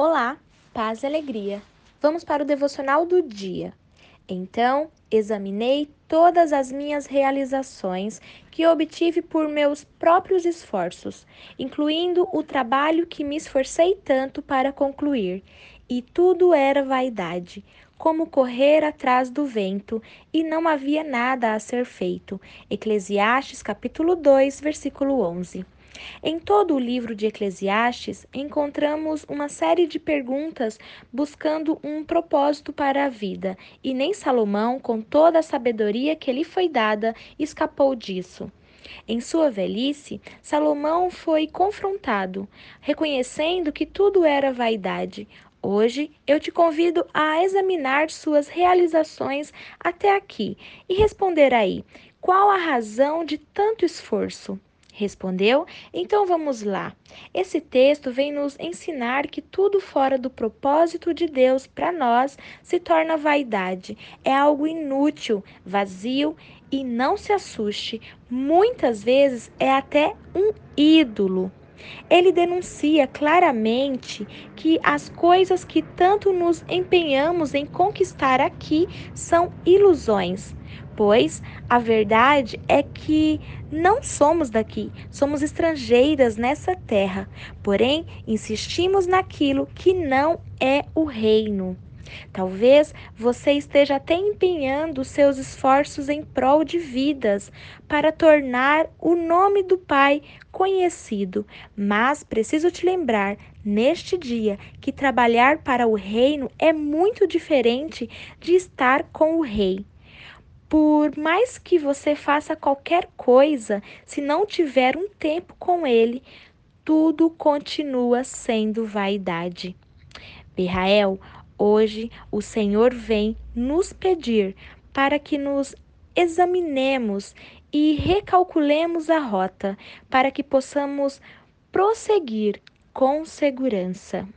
Olá, paz e alegria. Vamos para o devocional do dia. Então, examinei todas as minhas realizações que obtive por meus próprios esforços, incluindo o trabalho que me esforcei tanto para concluir, e tudo era vaidade, como correr atrás do vento, e não havia nada a ser feito. Eclesiastes capítulo 2, versículo 11. Em todo o livro de Eclesiastes, encontramos uma série de perguntas buscando um propósito para a vida, e nem Salomão, com toda a sabedoria que lhe foi dada, escapou disso. Em sua velhice, Salomão foi confrontado, reconhecendo que tudo era vaidade. Hoje eu te convido a examinar suas realizações até aqui e responder aí: qual a razão de tanto esforço? Respondeu? Então vamos lá. Esse texto vem nos ensinar que tudo fora do propósito de Deus para nós se torna vaidade. É algo inútil, vazio e não se assuste, muitas vezes é até um ídolo. Ele denuncia claramente que as coisas que tanto nos empenhamos em conquistar aqui são ilusões, pois a verdade é que não somos daqui, somos estrangeiras nessa terra, porém insistimos naquilo que não é o reino. Talvez você esteja até empenhando seus esforços em prol de vidas para tornar o nome do Pai conhecido, mas preciso te lembrar neste dia que trabalhar para o reino é muito diferente de estar com o rei. Por mais que você faça qualquer coisa, se não tiver um tempo com ele, tudo continua sendo vaidade. Berrael, Hoje o Senhor vem nos pedir para que nos examinemos e recalculemos a rota, para que possamos prosseguir com segurança.